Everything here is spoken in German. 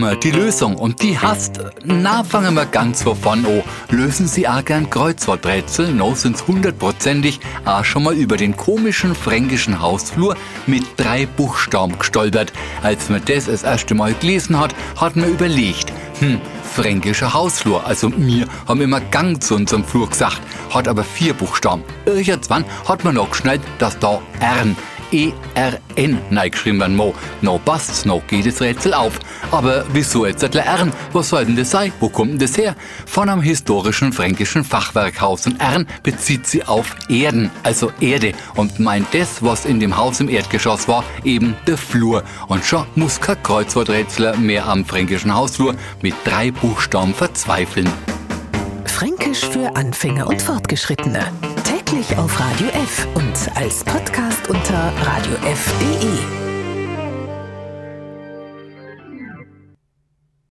wir die Lösung und die hast. Na, fangen wir ganz wovon an. Lösen Sie auch gern Kreuzworträtsel, no sind's hundertprozentig auch schon mal über den komischen fränkischen Hausflur mit drei Buchstaben gestolpert. Als man das das erste Mal gelesen hat, hat man überlegt, hm, fränkischer Hausflur. Also mir haben immer Gang zu unserem Flur gesagt, hat aber vier Buchstaben. Irgendwann hat man noch geschnallt, dass da Ern E-R-N geschrieben werden muss. No passt's, no geht das Rätsel auf. Aber wieso jetzt das Ern? Was soll denn das sein? Wo kommt denn das her? Von einem historischen fränkischen Fachwerkhaus. Und Ern bezieht sie auf Erden, also Erde. Und meint das, was in dem Haus im Erdgeschoss war, eben der Flur. Und schon muss kein Kreuzworträtsler mehr am fränkischen Hausflur mit drei Buchstaben verzweifeln. Fränkisch für Anfänger und Fortgeschrittene. Täglich auf Radio F und als Podcast unter radiof.de.